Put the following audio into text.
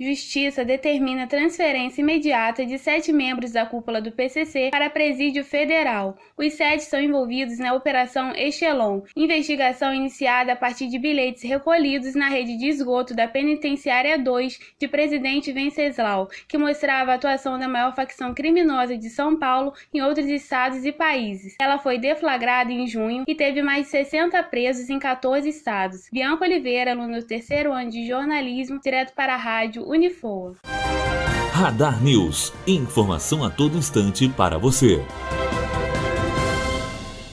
Justiça determina transferência imediata de sete membros da cúpula do PCC para presídio federal. Os sete são envolvidos na Operação Echelon, investigação iniciada a partir de bilhetes recolhidos na rede de esgoto da Penitenciária 2 de Presidente Venceslau, que mostrava a atuação da maior facção criminosa de São Paulo em outros estados e países. Ela foi deflagrada em junho e teve mais de 60 presos em 14 estados. Bianca Oliveira, aluno do terceiro ano de jornalismo, direto para a rádio Unifoa. Radar News. Informação a todo instante para você.